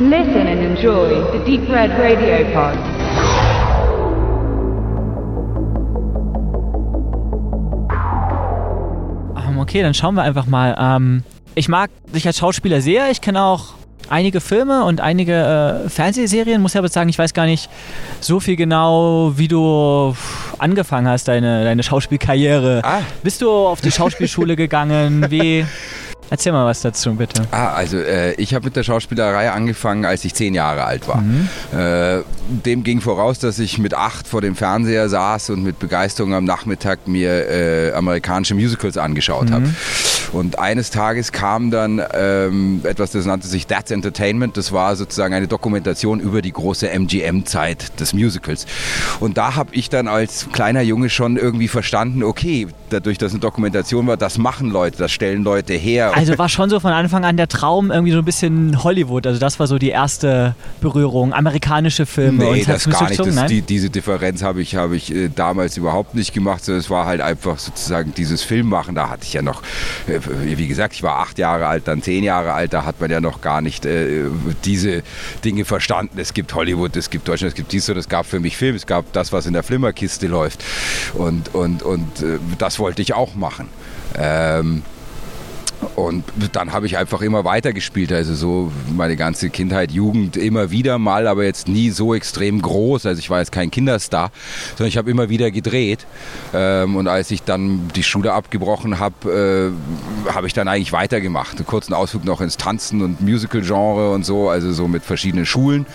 Listen and enjoy the Deep Red Radio Pod. Ähm, okay, dann schauen wir einfach mal. Ähm, ich mag dich als Schauspieler sehr. Ich kenne auch einige Filme und einige äh, Fernsehserien. Muss ja aber sagen, ich weiß gar nicht so viel genau, wie du angefangen hast, deine, deine Schauspielkarriere. Ah. Bist du auf die Schauspielschule gegangen? Wie? Erzähl mal was dazu, bitte. Ah, also äh, ich habe mit der Schauspielerei angefangen, als ich zehn Jahre alt war. Äh, dem ging voraus, dass ich mit acht vor dem Fernseher saß und mit Begeisterung am Nachmittag mir äh, amerikanische Musicals angeschaut habe. Und eines Tages kam dann ähm, etwas, das nannte sich That's Entertainment. Das war sozusagen eine Dokumentation über die große MGM-Zeit des Musicals. Und da habe ich dann als kleiner Junge schon irgendwie verstanden, okay, dadurch, dass eine Dokumentation war, das machen Leute, das stellen Leute her. Also war schon so von Anfang an der Traum irgendwie so ein bisschen Hollywood. Also das war so die erste Berührung. Amerikanische Filme Nee, und das gar nicht. Das, die, diese Differenz habe ich, habe ich äh, damals überhaupt nicht gemacht. Es war halt einfach sozusagen dieses Filmmachen. Da hatte ich ja noch, äh, wie gesagt, ich war acht Jahre alt, dann zehn Jahre alt. Da hat man ja noch gar nicht äh, diese Dinge verstanden. Es gibt Hollywood, es gibt Deutschland, es gibt dies und es gab für mich Film. Es gab das, was in der Flimmerkiste läuft. Und, und, und äh, das wollte ich auch machen. Ähm, und dann habe ich einfach immer weiter gespielt, also so meine ganze Kindheit, Jugend immer wieder mal, aber jetzt nie so extrem groß. Also ich war jetzt kein Kinderstar, sondern ich habe immer wieder gedreht. Ähm, und als ich dann die Schule abgebrochen habe, äh, habe ich dann eigentlich weitergemacht. Einen kurzen Ausflug noch ins Tanzen und Musical-Genre und so, also so mit verschiedenen Schulen.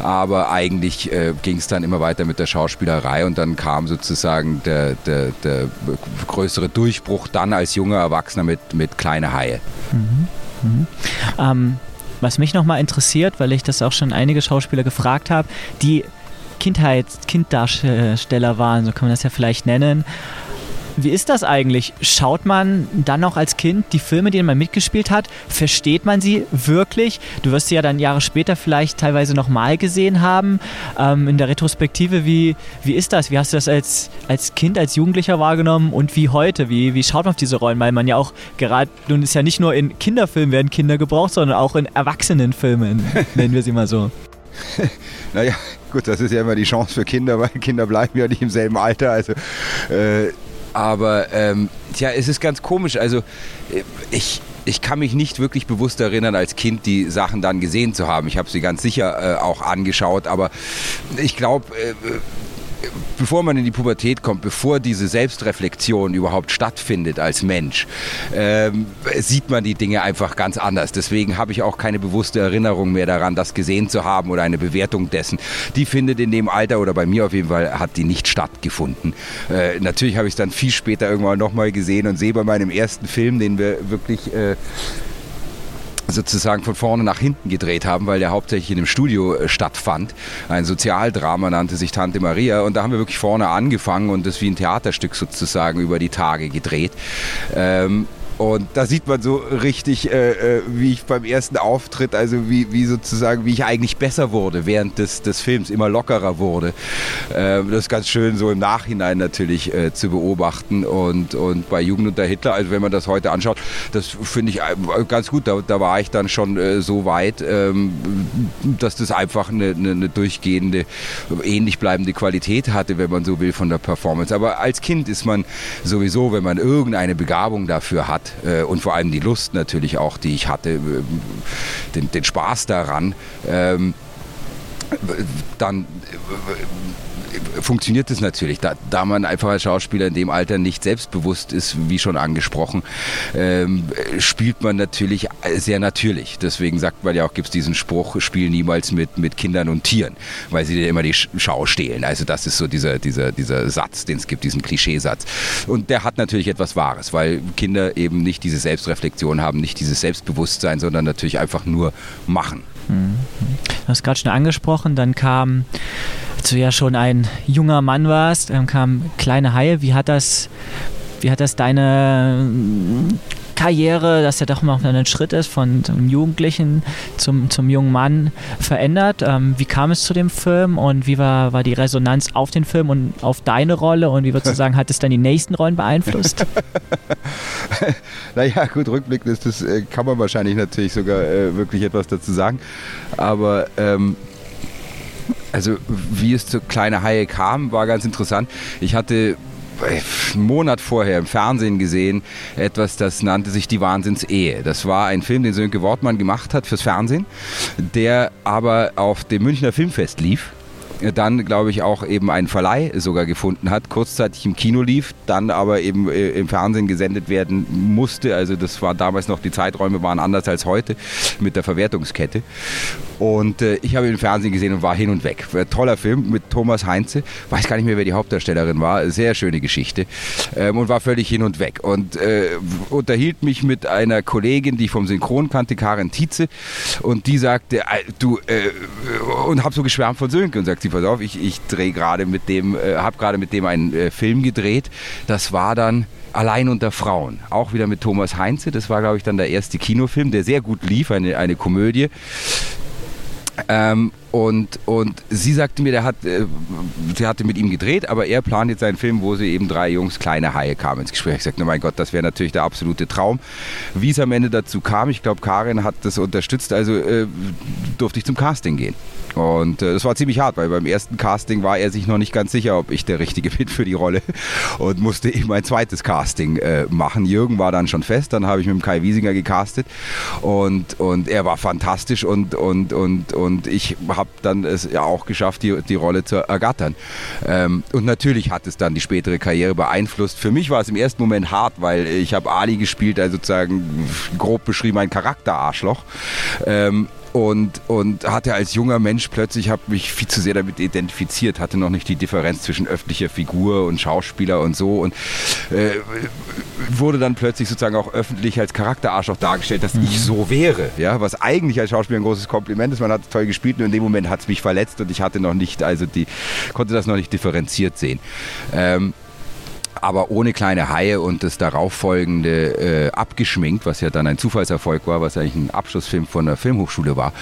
Aber eigentlich äh, ging es dann immer weiter mit der Schauspielerei und dann kam sozusagen der, der, der größere Durchbruch dann als junger Erwachsener mit, mit Kleine Haie. Ähm, was mich nochmal interessiert, weil ich das auch schon einige Schauspieler gefragt habe, die Kindheits Kinddarsteller waren, so kann man das ja vielleicht nennen. Wie ist das eigentlich? Schaut man dann noch als Kind die Filme, die man mitgespielt hat? Versteht man sie wirklich? Du wirst sie ja dann Jahre später vielleicht teilweise nochmal gesehen haben. Ähm, in der Retrospektive, wie, wie ist das? Wie hast du das als, als Kind, als Jugendlicher wahrgenommen und wie heute? Wie, wie schaut man auf diese Rollen? Weil man ja auch gerade, nun ist ja nicht nur in Kinderfilmen werden Kinder gebraucht, sondern auch in Erwachsenenfilmen, nennen wir sie mal so. Naja, gut, das ist ja immer die Chance für Kinder, weil Kinder bleiben ja nicht im selben Alter. Also, äh, aber ähm, tja, es ist ganz komisch. Also äh, ich, ich kann mich nicht wirklich bewusst erinnern, als Kind die Sachen dann gesehen zu haben. Ich habe sie ganz sicher äh, auch angeschaut, aber ich glaube, äh, bevor man in die Pubertät kommt, bevor diese Selbstreflexion überhaupt stattfindet als Mensch, ähm, sieht man die Dinge einfach ganz anders. Deswegen habe ich auch keine bewusste Erinnerung mehr daran, das gesehen zu haben oder eine Bewertung dessen. Die findet in dem Alter oder bei mir auf jeden Fall hat die nicht stattgefunden. Äh, natürlich habe ich es dann viel später irgendwann nochmal gesehen und sehe bei meinem ersten Film, den wir wirklich äh, sozusagen von vorne nach hinten gedreht haben, weil der hauptsächlich in dem Studio äh, stattfand. Ein Sozialdrama nannte sich Tante Maria und da haben wir wirklich vorne angefangen und das wie ein Theaterstück sozusagen über die Tage gedreht. Ähm, und da sieht man so richtig, äh, äh, wie ich beim ersten Auftritt, also wie, wie sozusagen, wie ich eigentlich besser wurde während des, des Films, immer lockerer wurde. Äh, das ist ganz schön so im Nachhinein natürlich äh, zu beobachten. Und, und bei Jugend unter Hitler, also wenn man das heute anschaut, das finde ich äh, ganz gut. Da, da war ich dann schon äh, so weit, ähm, dass das einfach eine, eine, eine durchgehende, ähnlich bleibende Qualität hatte, wenn man so will, von der Performance. Aber als Kind ist man sowieso, wenn man irgendeine Begabung dafür hat, äh, und vor allem die Lust natürlich auch, die ich hatte, äh, den, den Spaß daran, ähm, dann äh, funktioniert es natürlich. Da, da man einfach als Schauspieler in dem Alter nicht selbstbewusst ist, wie schon angesprochen, ähm, spielt man natürlich sehr natürlich. Deswegen sagt man ja auch, gibt es diesen Spruch, spiel niemals mit, mit Kindern und Tieren, weil sie dir immer die Schau stehlen. Also das ist so dieser, dieser, dieser Satz, den es gibt, diesen Klischeesatz. Und der hat natürlich etwas Wahres, weil Kinder eben nicht diese Selbstreflexion haben, nicht dieses Selbstbewusstsein, sondern natürlich einfach nur machen. Du hast gerade schon angesprochen, dann kam, als du ja schon ein junger Mann warst, ähm, kam Kleine Haie. Wie hat das, wie hat das deine Karriere, dass er doch noch ein Schritt ist von einem Jugendlichen zum, zum jungen Mann verändert. Ähm, wie kam es zu dem Film und wie war, war die Resonanz auf den Film und auf deine Rolle und wie würdest du sagen, hat es dann die nächsten Rollen beeinflusst? naja, gut, rückblickend ist das, äh, kann man wahrscheinlich natürlich sogar äh, wirklich etwas dazu sagen. Aber ähm, also wie es zu Kleine Haie kam, war ganz interessant. Ich hatte einen Monat vorher im Fernsehen gesehen, etwas, das nannte sich Die Wahnsinnsehe. Das war ein Film, den Sönke Wortmann gemacht hat fürs Fernsehen, der aber auf dem Münchner Filmfest lief dann, glaube ich, auch eben einen Verleih sogar gefunden hat, kurzzeitig im Kino lief, dann aber eben äh, im Fernsehen gesendet werden musste. Also das war damals noch, die Zeiträume waren anders als heute mit der Verwertungskette. Und äh, ich habe ihn im Fernsehen gesehen und war hin und weg. Toller Film mit Thomas Heinze. Weiß gar nicht mehr, wer die Hauptdarstellerin war. Sehr schöne Geschichte. Ähm, und war völlig hin und weg. Und äh, unterhielt mich mit einer Kollegin, die ich vom Synchron kannte, Karin Tietze. Und die sagte, du, äh, und habe so geschwärmt von Sönke und sagt, sie, pass auf, ich, ich drehe gerade mit dem, äh, habe gerade mit dem einen äh, Film gedreht. Das war dann Allein unter Frauen. Auch wieder mit Thomas Heinze. Das war, glaube ich, dann der erste Kinofilm, der sehr gut lief, eine, eine Komödie. Ähm, und, und sie sagte mir, der hat, äh, sie hatte mit ihm gedreht, aber er plant jetzt einen Film, wo sie eben drei Jungs, kleine Haie, kamen ins Gespräch. Ich sagte, mein Gott, das wäre natürlich der absolute Traum. Wie es am Ende dazu kam, ich glaube, Karin hat das unterstützt, also äh, durfte ich zum Casting gehen. Und äh, das war ziemlich hart, weil beim ersten Casting war er sich noch nicht ganz sicher, ob ich der Richtige bin für die Rolle und musste eben ein zweites Casting äh, machen. Jürgen war dann schon fest, dann habe ich mit dem Kai Wiesinger gecastet und, und er war fantastisch und, und, und, und ich habe dann es ja auch geschafft, die, die Rolle zu ergattern. Ähm, und natürlich hat es dann die spätere Karriere beeinflusst. Für mich war es im ersten Moment hart, weil ich habe Ali gespielt, also sozusagen grob beschrieben ein Charakterarschloch. Ähm, und, und hatte als junger Mensch plötzlich, habe mich viel zu sehr damit identifiziert, hatte noch nicht die Differenz zwischen öffentlicher Figur und Schauspieler und so und äh, wurde dann plötzlich sozusagen auch öffentlich als Charakterarschloch dargestellt, dass mhm. ich so wäre, ja, was eigentlich als Schauspieler ein großes Kompliment ist, man hat toll gespielt und in dem Moment hat es mich verletzt und ich hatte noch nicht, also die, konnte das noch nicht differenziert sehen. Ähm, aber ohne kleine Haie und das darauffolgende äh, abgeschminkt, was ja dann ein Zufallserfolg war, was eigentlich ein Abschlussfilm von der Filmhochschule war.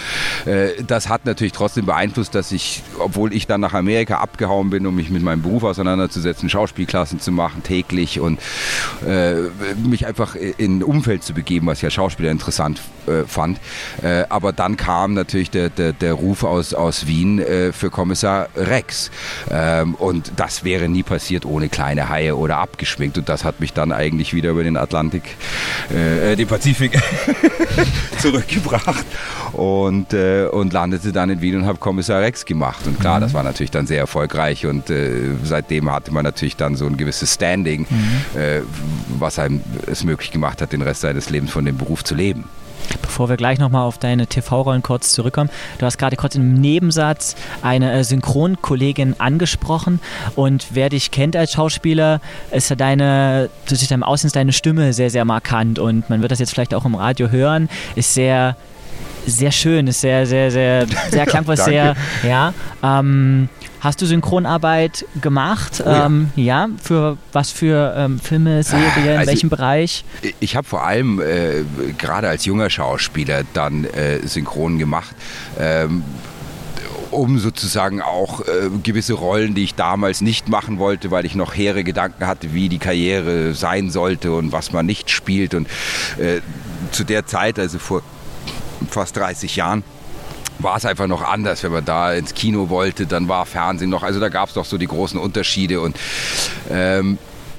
Äh, das hat natürlich trotzdem beeinflusst, dass ich, obwohl ich dann nach Amerika abgehauen bin, um mich mit meinem Beruf auseinanderzusetzen, Schauspielklassen zu machen täglich und äh, mich einfach in ein Umfeld zu begeben, was als Schauspieler interessant äh, fand. Äh, aber dann kam natürlich der, der, der Ruf aus, aus Wien äh, für Kommissar Rex. Ähm, und das wäre nie passiert ohne kleine Haie oder abgeschminkt. Und das hat mich dann eigentlich wieder über den Atlantik, äh, den Pazifik zurückgebracht und, äh, und landete dann in Wien und habe Kommissar Rex gemacht. Und klar, mhm. das war natürlich dann sehr erfolgreich und äh, seitdem hatte man natürlich dann so ein gewisses Standing, mhm. äh, was einem es möglich gemacht hat, den Rest seines Lebens von dem Beruf zu leben. Bevor wir gleich nochmal auf deine TV-Rollen kurz zurückkommen, du hast gerade kurz im Nebensatz eine äh, Synchronkollegin angesprochen. Und wer dich kennt als Schauspieler, ist ja deine, durch deinem Aussehen deine Stimme sehr, sehr markant. Und man wird das jetzt vielleicht auch im Radio hören, ist sehr sehr schön, ist sehr, sehr, sehr, sehr klangvoll, sehr, ja. Ähm, Hast du Synchronarbeit gemacht? Oh ja. Ähm, ja. Für was für ähm, Filme, Serien, also, in welchem Bereich? Ich habe vor allem äh, gerade als junger Schauspieler dann äh, Synchron gemacht. Ähm, um sozusagen auch äh, gewisse Rollen, die ich damals nicht machen wollte, weil ich noch hehre Gedanken hatte, wie die Karriere sein sollte und was man nicht spielt. Und äh, zu der Zeit, also vor fast 30 Jahren, war es einfach noch anders. Wenn man da ins Kino wollte, dann war Fernsehen noch. Also da gab es doch so die großen Unterschiede. Und ähm,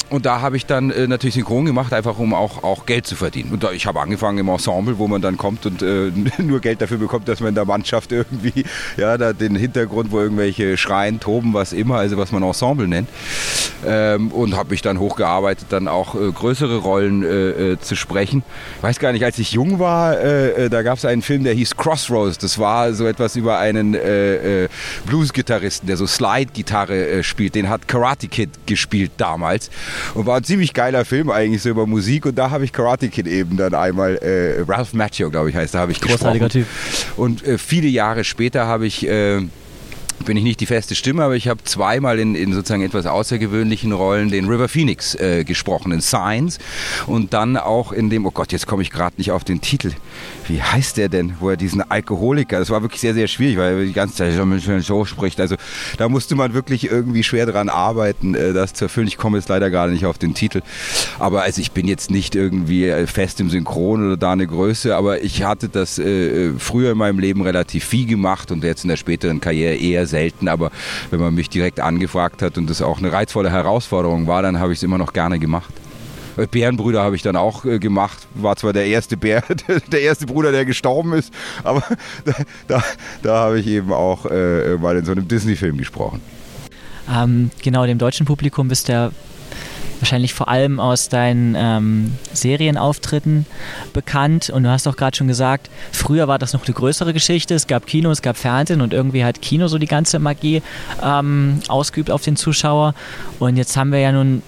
und da habe ich dann äh, natürlich synchron gemacht, einfach um auch, auch Geld zu verdienen. Und da, ich habe angefangen im Ensemble, wo man dann kommt und äh, nur Geld dafür bekommt, dass man in der Mannschaft irgendwie, ja, da den Hintergrund, wo irgendwelche schreien, toben, was immer, also was man Ensemble nennt. Ähm, und habe mich dann hochgearbeitet, dann auch äh, größere Rollen äh, äh, zu sprechen. Ich weiß gar nicht, als ich jung war, äh, da gab es einen Film, der hieß Crossroads. Das war so etwas über einen Blues-Gitarristen, der so Slide-Gitarre spielt. Den hat Karate Kid gespielt damals. Und war ein ziemlich geiler Film eigentlich so über Musik. Und da habe ich Karate Kid eben dann einmal, äh, Ralph Macchio, glaube ich, heißt, da habe ich Großartiger gesprochen. Typ. Und äh, viele Jahre später habe ich äh, bin ich nicht die feste Stimme, aber ich habe zweimal in, in sozusagen etwas außergewöhnlichen Rollen den River Phoenix äh, gesprochen, in Signs und dann auch in dem, oh Gott, jetzt komme ich gerade nicht auf den Titel. Wie heißt der denn, wo er diesen Alkoholiker, das war wirklich sehr, sehr schwierig, weil er die ganze Zeit so spricht. Also da musste man wirklich irgendwie schwer dran arbeiten, äh, das zu erfüllen. Ich komme jetzt leider gerade nicht auf den Titel. Aber also ich bin jetzt nicht irgendwie äh, fest im Synchron oder da eine Größe, aber ich hatte das äh, früher in meinem Leben relativ viel gemacht und jetzt in der späteren Karriere eher selten, aber wenn man mich direkt angefragt hat und das auch eine reizvolle Herausforderung war, dann habe ich es immer noch gerne gemacht. Äh, Bärenbrüder habe ich dann auch äh, gemacht. War zwar der erste Bär, der erste Bruder, der gestorben ist, aber da, da, da habe ich eben auch äh, mal in so einem Disney-Film gesprochen. Ähm, genau, dem deutschen Publikum bist du ja wahrscheinlich vor allem aus deinen ähm, Serienauftritten bekannt. Und du hast auch gerade schon gesagt, früher war das noch eine größere Geschichte. Es gab Kino, es gab Fernsehen und irgendwie hat Kino so die ganze Magie ähm, ausgeübt auf den Zuschauer. Und jetzt haben wir ja nun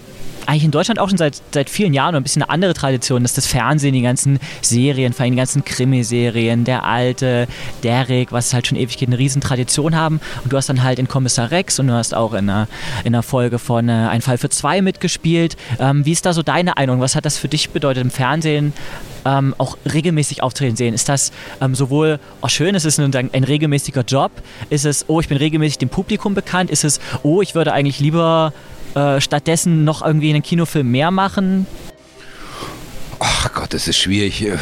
eigentlich in Deutschland auch schon seit, seit vielen Jahren ein bisschen eine andere Tradition, dass das Fernsehen, die ganzen Serien, vor allem die ganzen Krimiserien, der alte, Derek, was halt schon ewig geht, eine riesen Tradition haben. Und du hast dann halt in Kommissar Rex und du hast auch in einer, in einer Folge von äh, Ein Fall für zwei mitgespielt. Ähm, wie ist da so deine Einigung? Was hat das für dich bedeutet im Fernsehen? Ähm, auch regelmäßig auftreten sehen? Ist das ähm, sowohl, oh schön, ist es ein, ein, regelmäßiger Job? Ist es, oh, ich bin regelmäßig dem Publikum bekannt? Ist es, oh, ich würde eigentlich lieber äh, stattdessen noch irgendwie einen Kinofilm mehr machen? Das ist schwierig. Äh,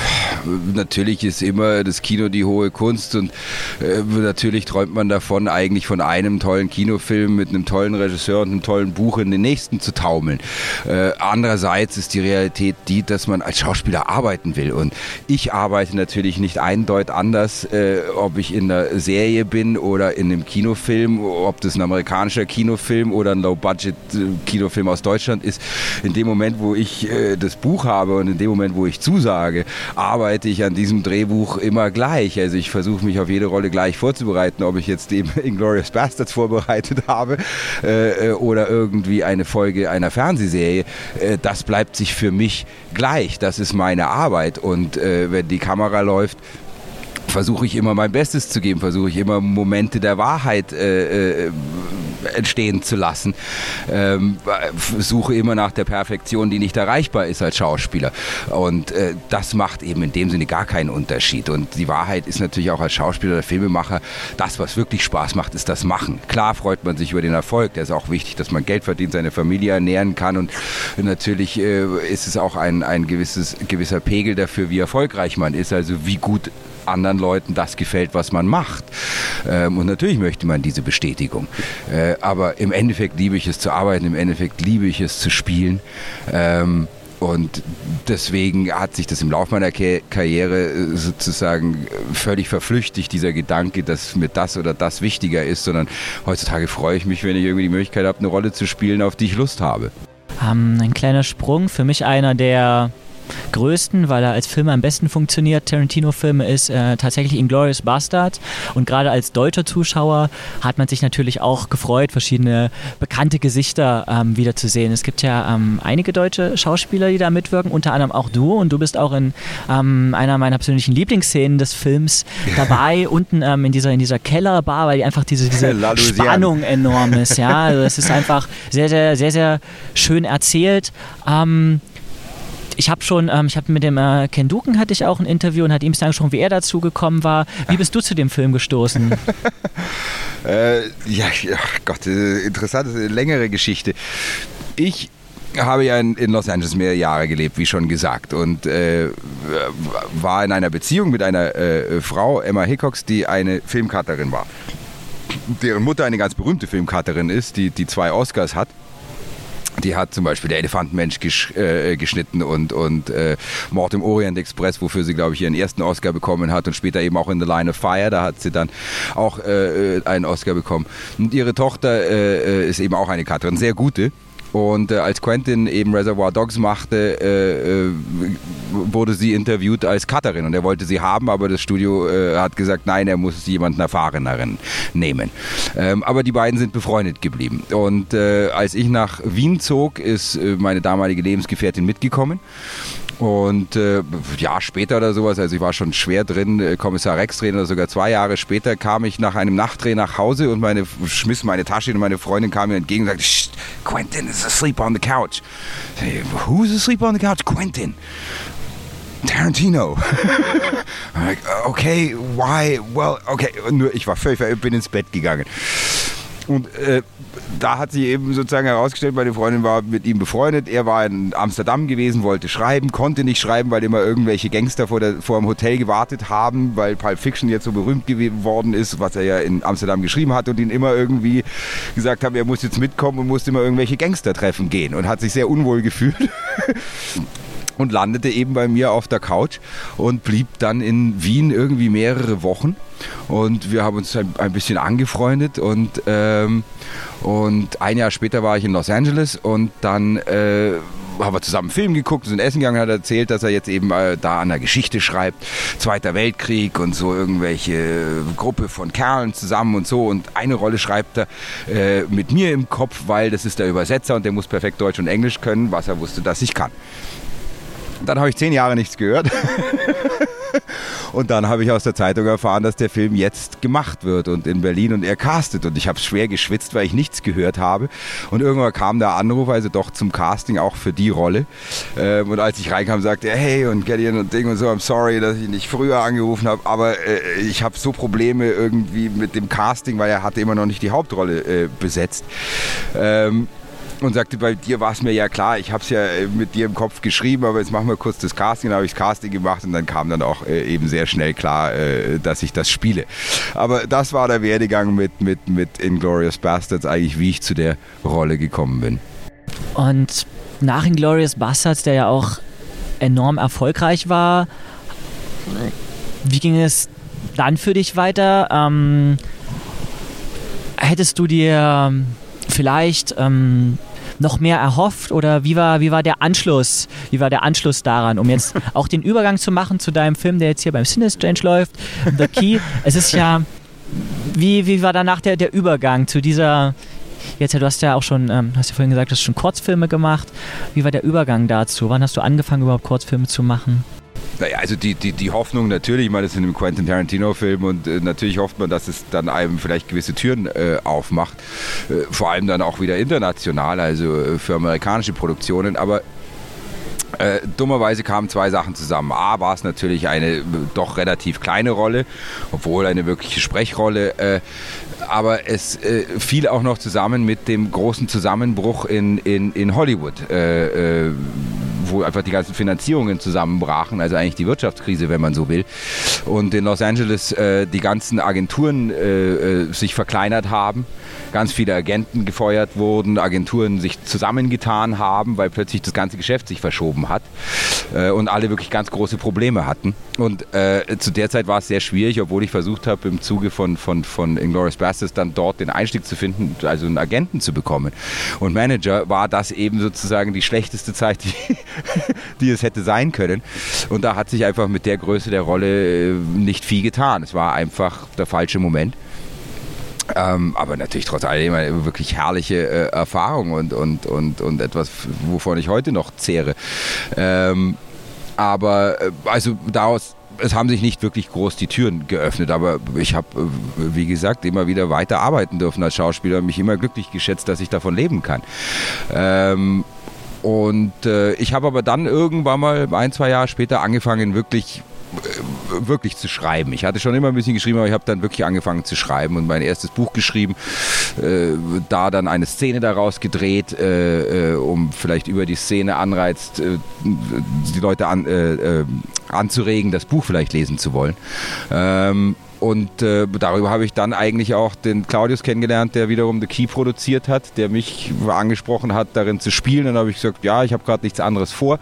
natürlich ist immer das Kino die hohe Kunst und äh, natürlich träumt man davon, eigentlich von einem tollen Kinofilm mit einem tollen Regisseur und einem tollen Buch in den nächsten zu taumeln. Äh, andererseits ist die Realität die, dass man als Schauspieler arbeiten will und ich arbeite natürlich nicht eindeutig anders, äh, ob ich in einer Serie bin oder in einem Kinofilm, ob das ein amerikanischer Kinofilm oder ein Low-Budget-Kinofilm äh, aus Deutschland ist. In dem Moment, wo ich äh, das Buch habe und in dem Moment, wo ich zusage, arbeite ich an diesem Drehbuch immer gleich. Also ich versuche mich auf jede Rolle gleich vorzubereiten, ob ich jetzt eben Inglourious Bastards vorbereitet habe äh, oder irgendwie eine Folge einer Fernsehserie. Äh, das bleibt sich für mich gleich. Das ist meine Arbeit. Und äh, wenn die Kamera läuft, versuche ich immer mein Bestes zu geben, versuche ich immer Momente der Wahrheit äh, äh, entstehen zu lassen. Ähm, suche immer nach der Perfektion, die nicht erreichbar ist als Schauspieler. Und äh, das macht eben in dem Sinne gar keinen Unterschied. Und die Wahrheit ist natürlich auch als Schauspieler oder Filmemacher, das, was wirklich Spaß macht, ist das Machen. Klar freut man sich über den Erfolg. Der ist auch wichtig, dass man Geld verdient, seine Familie ernähren kann. Und natürlich äh, ist es auch ein, ein gewisses, gewisser Pegel dafür, wie erfolgreich man ist. Also wie gut anderen Leuten das gefällt, was man macht. Ähm, und natürlich möchte man diese Bestätigung. Äh, aber im Endeffekt liebe ich es zu arbeiten, im Endeffekt liebe ich es zu spielen. Ähm, und deswegen hat sich das im Laufe meiner Karriere äh, sozusagen völlig verflüchtigt, dieser Gedanke, dass mir das oder das wichtiger ist, sondern heutzutage freue ich mich, wenn ich irgendwie die Möglichkeit habe, eine Rolle zu spielen, auf die ich Lust habe. Ähm, ein kleiner Sprung, für mich einer der größten, weil er als Film am besten funktioniert, Tarantino-Filme, ist äh, tatsächlich Inglourious Bastard. Und gerade als deutscher Zuschauer hat man sich natürlich auch gefreut, verschiedene bekannte Gesichter ähm, wiederzusehen. Es gibt ja ähm, einige deutsche Schauspieler, die da mitwirken, unter anderem auch du. Und du bist auch in ähm, einer meiner persönlichen Lieblingsszenen des Films dabei, unten ähm, in, dieser, in dieser Kellerbar, weil die einfach diese, diese Spannung enorm ist. Ja, also es ist einfach sehr, sehr, sehr, sehr schön erzählt. Ich habe schon, ähm, ich habe mit dem äh, Ken Duken hatte ich auch ein Interview und hat ihm angesprochen, wie er dazu gekommen war. Wie bist du zu dem Film gestoßen? äh, ja, ja, Gott, äh, interessante, längere Geschichte. Ich habe ja in, Los Angeles mehrere Jahre gelebt, wie schon gesagt, und äh, war in einer Beziehung mit einer äh, Frau, Emma Hickox, die eine Filmcutterin war. Deren Mutter eine ganz berühmte Filmcutterin ist, die, die zwei Oscars hat. Die hat zum Beispiel der Elefantenmensch gesch äh, geschnitten und, und äh, Mord im Orient Express, wofür sie, glaube ich, ihren ersten Oscar bekommen hat und später eben auch in The Line of Fire, da hat sie dann auch äh, äh einen Oscar bekommen. Und ihre Tochter äh, äh, ist eben auch eine Katrin, sehr gute. Und äh, als Quentin eben Reservoir Dogs machte, äh, äh, wurde sie interviewt als Cutterin und er wollte sie haben, aber das Studio äh, hat gesagt, nein, er muss jemanden erfahreneren nehmen. Ähm, aber die beiden sind befreundet geblieben. Und äh, als ich nach Wien zog, ist äh, meine damalige Lebensgefährtin mitgekommen. Und äh, Jahr später oder sowas, also ich war schon schwer drin, äh, Kommissar Rex drehen oder sogar zwei Jahre später kam ich nach einem Nachtdreh nach Hause und meine schmiss meine Tasche und meine Freundin kam mir entgegen und sagte, Quentin is asleep on the couch. Hey, Who's asleep on the couch? Quentin. Tarantino. Like, okay, why? Well, okay. Und nur ich war völlig, bin ins Bett gegangen. Und äh, da hat sich eben sozusagen herausgestellt, meine Freundin war mit ihm befreundet. Er war in Amsterdam gewesen, wollte schreiben, konnte nicht schreiben, weil immer irgendwelche Gangster vor, der, vor dem Hotel gewartet haben, weil Pulp Fiction jetzt so berühmt geworden ist, was er ja in Amsterdam geschrieben hat und ihn immer irgendwie gesagt haben, er muss jetzt mitkommen und musste immer irgendwelche Gangster treffen gehen und hat sich sehr unwohl gefühlt. und landete eben bei mir auf der Couch und blieb dann in Wien irgendwie mehrere Wochen. Und wir haben uns ein, ein bisschen angefreundet und, ähm, und ein Jahr später war ich in Los Angeles und dann äh, haben wir zusammen einen Film geguckt, sind essen gegangen, hat erzählt, dass er jetzt eben äh, da an der Geschichte schreibt, Zweiter Weltkrieg und so irgendwelche Gruppe von Kerlen zusammen und so und eine Rolle schreibt er äh, mit mir im Kopf, weil das ist der Übersetzer und der muss perfekt Deutsch und Englisch können, was er wusste, dass ich kann. Dann habe ich zehn Jahre nichts gehört. Und dann habe ich aus der Zeitung erfahren, dass der Film jetzt gemacht wird und in Berlin und er castet. Und ich habe schwer geschwitzt, weil ich nichts gehört habe. Und irgendwann kam der Anruf, also doch zum Casting auch für die Rolle. Ähm, und als ich reinkam, sagte er, hey und Gideon und Ding und so, I'm sorry, dass ich nicht früher angerufen habe, aber äh, ich habe so Probleme irgendwie mit dem Casting, weil er hatte immer noch nicht die Hauptrolle äh, besetzt. Ähm, und sagte, bei dir war es mir ja klar, ich habe es ja äh, mit dir im Kopf geschrieben, aber jetzt machen wir kurz das Casting. Dann habe ich das Casting gemacht und dann kam dann auch äh, eben sehr schnell klar, äh, dass ich das spiele. Aber das war der Werdegang mit, mit, mit Inglourious Bastards, eigentlich wie ich zu der Rolle gekommen bin. Und nach Inglourious Bastards, der ja auch enorm erfolgreich war, wie ging es dann für dich weiter? Ähm, hättest du dir vielleicht ähm, noch mehr erhofft oder wie war, wie war der Anschluss? Wie war der Anschluss daran, um jetzt auch den Übergang zu machen zu deinem Film, der jetzt hier beim Cinexchange läuft, The Key? Es ist ja, wie, wie war danach der, der Übergang zu dieser, jetzt ja, du hast ja auch schon, ähm, hast ja vorhin gesagt, du hast schon Kurzfilme gemacht. Wie war der Übergang dazu? Wann hast du angefangen, überhaupt Kurzfilme zu machen? Naja, also die, die, die Hoffnung natürlich, ich meine, das ist in einem Quentin Tarantino-Film und äh, natürlich hofft man, dass es dann einem vielleicht gewisse Türen äh, aufmacht. Äh, vor allem dann auch wieder international, also äh, für amerikanische Produktionen. Aber äh, dummerweise kamen zwei Sachen zusammen. A war es natürlich eine äh, doch relativ kleine Rolle, obwohl eine wirkliche Sprechrolle. Äh, aber es äh, fiel auch noch zusammen mit dem großen Zusammenbruch in, in, in Hollywood äh, wo einfach die ganzen Finanzierungen zusammenbrachen, also eigentlich die Wirtschaftskrise, wenn man so will. Und in Los Angeles äh, die ganzen Agenturen äh, äh, sich verkleinert haben, ganz viele Agenten gefeuert wurden, Agenturen sich zusammengetan haben, weil plötzlich das ganze Geschäft sich verschoben hat äh, und alle wirklich ganz große Probleme hatten. Und äh, zu der Zeit war es sehr schwierig, obwohl ich versucht habe, im Zuge von, von, von Inglourious Basterds dann dort den Einstieg zu finden, also einen Agenten zu bekommen. Und Manager war das eben sozusagen die schlechteste Zeit, die, die es hätte sein können. Und da hat sich einfach mit der Größe der Rolle äh, nicht viel getan. Es war einfach der falsche Moment. Ähm, aber natürlich trotz allem eine wirklich herrliche äh, Erfahrung und, und, und, und etwas, wovon ich heute noch zehre. Ähm, aber äh, also daraus es haben sich nicht wirklich groß die Türen geöffnet, aber ich habe, äh, wie gesagt, immer wieder weiter arbeiten dürfen als Schauspieler, mich immer glücklich geschätzt, dass ich davon leben kann. Ähm, und äh, ich habe aber dann irgendwann mal ein, zwei Jahre später angefangen, wirklich wirklich zu schreiben. Ich hatte schon immer ein bisschen geschrieben, aber ich habe dann wirklich angefangen zu schreiben und mein erstes Buch geschrieben, äh, da dann eine Szene daraus gedreht, äh, äh um vielleicht über die Szene anreizt, äh, die Leute an, äh, anzuregen, das Buch vielleicht lesen zu wollen. Ähm, und äh, darüber habe ich dann eigentlich auch den Claudius kennengelernt, der wiederum The Key produziert hat, der mich angesprochen hat, darin zu spielen. Dann habe ich gesagt, ja, ich habe gerade nichts anderes vor,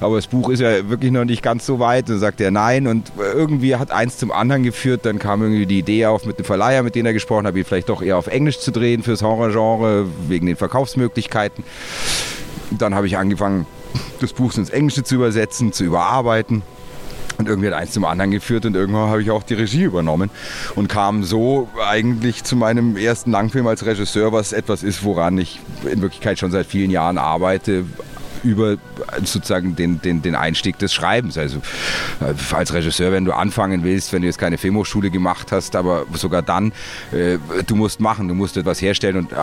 aber das Buch ist ja wirklich noch nicht ganz so weit. Dann sagt er nein und irgendwie hat eins zum anderen geführt. Dann kam irgendwie die Idee auf mit dem Verleiher, mit dem er gesprochen hat, ihn vielleicht doch eher auf Englisch zu drehen fürs Horrorgenre, wegen den Verkaufsmöglichkeiten. Dann habe ich angefangen, das Buch ins Englische zu übersetzen, zu überarbeiten. Und irgendwie hat eins zum anderen geführt und irgendwann habe ich auch die Regie übernommen und kam so eigentlich zu meinem ersten Langfilm als Regisseur, was etwas ist, woran ich in Wirklichkeit schon seit vielen Jahren arbeite, über sozusagen den, den, den Einstieg des Schreibens. Also äh, als Regisseur, wenn du anfangen willst, wenn du jetzt keine Filmhochschule gemacht hast, aber sogar dann, äh, du musst machen, du musst etwas herstellen und äh,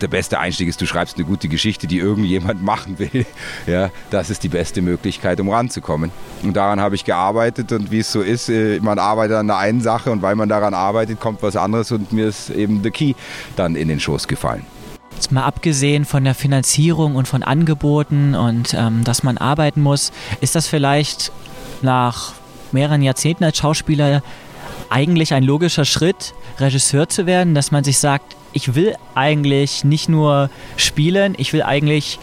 der beste Einstieg ist, du schreibst eine gute Geschichte, die irgendjemand machen will. Ja, das ist die beste Möglichkeit, um ranzukommen. Und daran habe ich gearbeitet und wie es so ist, äh, man arbeitet an der einen Sache und weil man daran arbeitet, kommt was anderes und mir ist eben The Key dann in den Schoß gefallen. Jetzt mal abgesehen von der Finanzierung und von Angeboten und ähm, dass man arbeiten muss, ist das vielleicht nach mehreren Jahrzehnten als Schauspieler eigentlich ein logischer Schritt, Regisseur zu werden, dass man sich sagt, ich will eigentlich nicht nur spielen, ich will eigentlich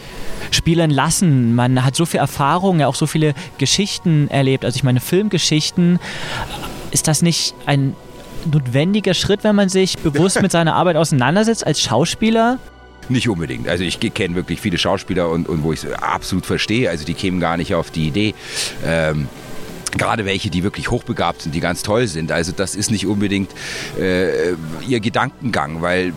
spielen lassen. Man hat so viel Erfahrung, ja auch so viele Geschichten erlebt, also ich meine Filmgeschichten. Ist das nicht ein notwendiger Schritt, wenn man sich bewusst mit seiner Arbeit auseinandersetzt als Schauspieler? Nicht unbedingt. Also ich kenne wirklich viele Schauspieler und, und wo ich es absolut verstehe. Also die kämen gar nicht auf die Idee. Ähm, gerade welche, die wirklich hochbegabt sind, die ganz toll sind. Also das ist nicht unbedingt äh, ihr Gedankengang, weil äh,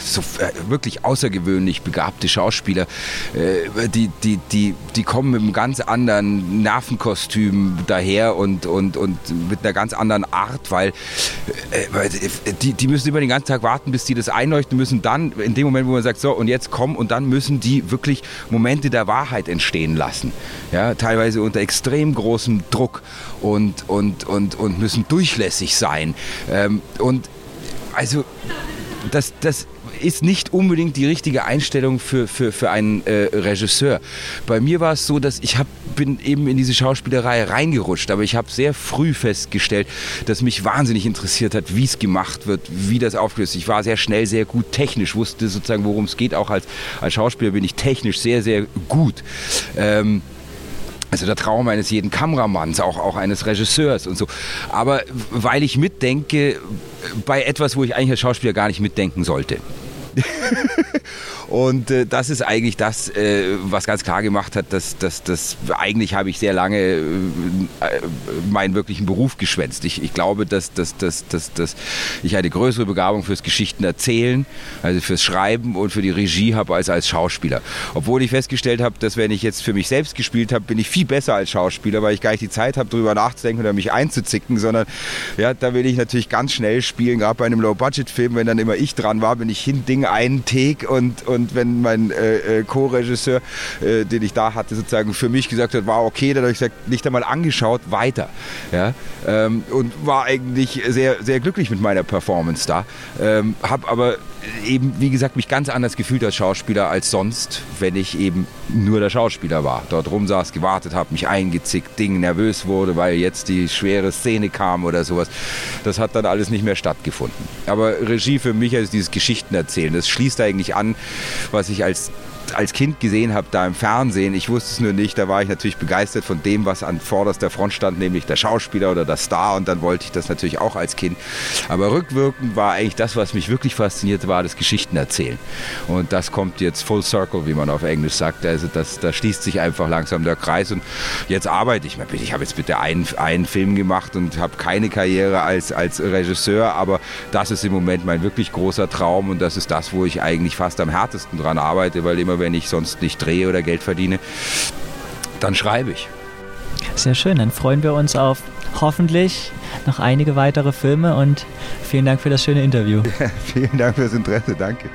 so äh, wirklich außergewöhnlich begabte Schauspieler, äh, die, die, die, die kommen mit einem ganz anderen Nervenkostüm daher und, und, und mit einer ganz anderen Art, weil äh, die, die müssen immer den ganzen Tag warten, bis die das einleuchten müssen. Dann, in dem Moment, wo man sagt, so und jetzt komm, und dann müssen die wirklich Momente der Wahrheit entstehen lassen. Ja, teilweise unter extrem großem Druck und, und, und, und müssen durchlässig sein. Ähm, und also das, das ist nicht unbedingt die richtige Einstellung für, für, für einen äh, Regisseur. Bei mir war es so, dass ich hab, bin eben in diese Schauspielerei reingerutscht, aber ich habe sehr früh festgestellt, dass mich wahnsinnig interessiert hat, wie es gemacht wird, wie das aufgelöst ist. Ich war sehr schnell, sehr gut technisch, wusste sozusagen, worum es geht. Auch als, als Schauspieler bin ich technisch sehr, sehr gut. Ähm, also der Traum eines jeden Kameramanns, auch, auch eines Regisseurs und so. Aber weil ich mitdenke bei etwas, wo ich eigentlich als Schauspieler gar nicht mitdenken sollte. Und äh, das ist eigentlich das, äh, was ganz klar gemacht hat, dass, dass, dass eigentlich habe ich sehr lange äh, meinen wirklichen Beruf geschwänzt. Ich, ich glaube, dass, dass, dass, dass, dass ich eine größere Begabung fürs Geschichten erzählen, also fürs Schreiben und für die Regie habe als als Schauspieler. Obwohl ich festgestellt habe, dass wenn ich jetzt für mich selbst gespielt habe, bin ich viel besser als Schauspieler, weil ich gar nicht die Zeit habe, darüber nachzudenken oder mich einzuzicken, sondern ja, da will ich natürlich ganz schnell spielen, gerade bei einem Low-Budget-Film, wenn dann immer ich dran war, bin ich hin, Ding, ein Take und, und und wenn mein äh, äh, Co-Regisseur, äh, den ich da hatte, sozusagen für mich gesagt hat, war okay, dann habe ich gesagt, nicht einmal angeschaut, weiter. Ja? Ähm, und war eigentlich sehr, sehr glücklich mit meiner Performance da. Ähm, habe aber eben, wie gesagt, mich ganz anders gefühlt als Schauspieler als sonst, wenn ich eben nur der Schauspieler war. Dort rumsaß, gewartet habe, mich eingezickt, Ding, nervös wurde, weil jetzt die schwere Szene kam oder sowas. Das hat dann alles nicht mehr stattgefunden. Aber Regie für mich ist dieses Geschichten erzählen. Das schließt eigentlich an, was ich als als Kind gesehen habe, da im Fernsehen. Ich wusste es nur nicht. Da war ich natürlich begeistert von dem, was an vorderster Front stand, nämlich der Schauspieler oder der Star. Und dann wollte ich das natürlich auch als Kind. Aber rückwirkend war eigentlich das, was mich wirklich fasziniert, war das Geschichten erzählen. Und das kommt jetzt full circle, wie man auf Englisch sagt. Also das, da schließt sich einfach langsam der Kreis. Und jetzt arbeite ich. Ich habe jetzt bitte einen, einen Film gemacht und habe keine Karriere als, als Regisseur. Aber das ist im Moment mein wirklich großer Traum. Und das ist das, wo ich eigentlich fast am härtesten dran arbeite, weil immer wenn ich sonst nicht drehe oder Geld verdiene, dann schreibe ich. Sehr schön, dann freuen wir uns auf hoffentlich noch einige weitere Filme und vielen Dank für das schöne Interview. Ja, vielen Dank fürs Interesse, danke.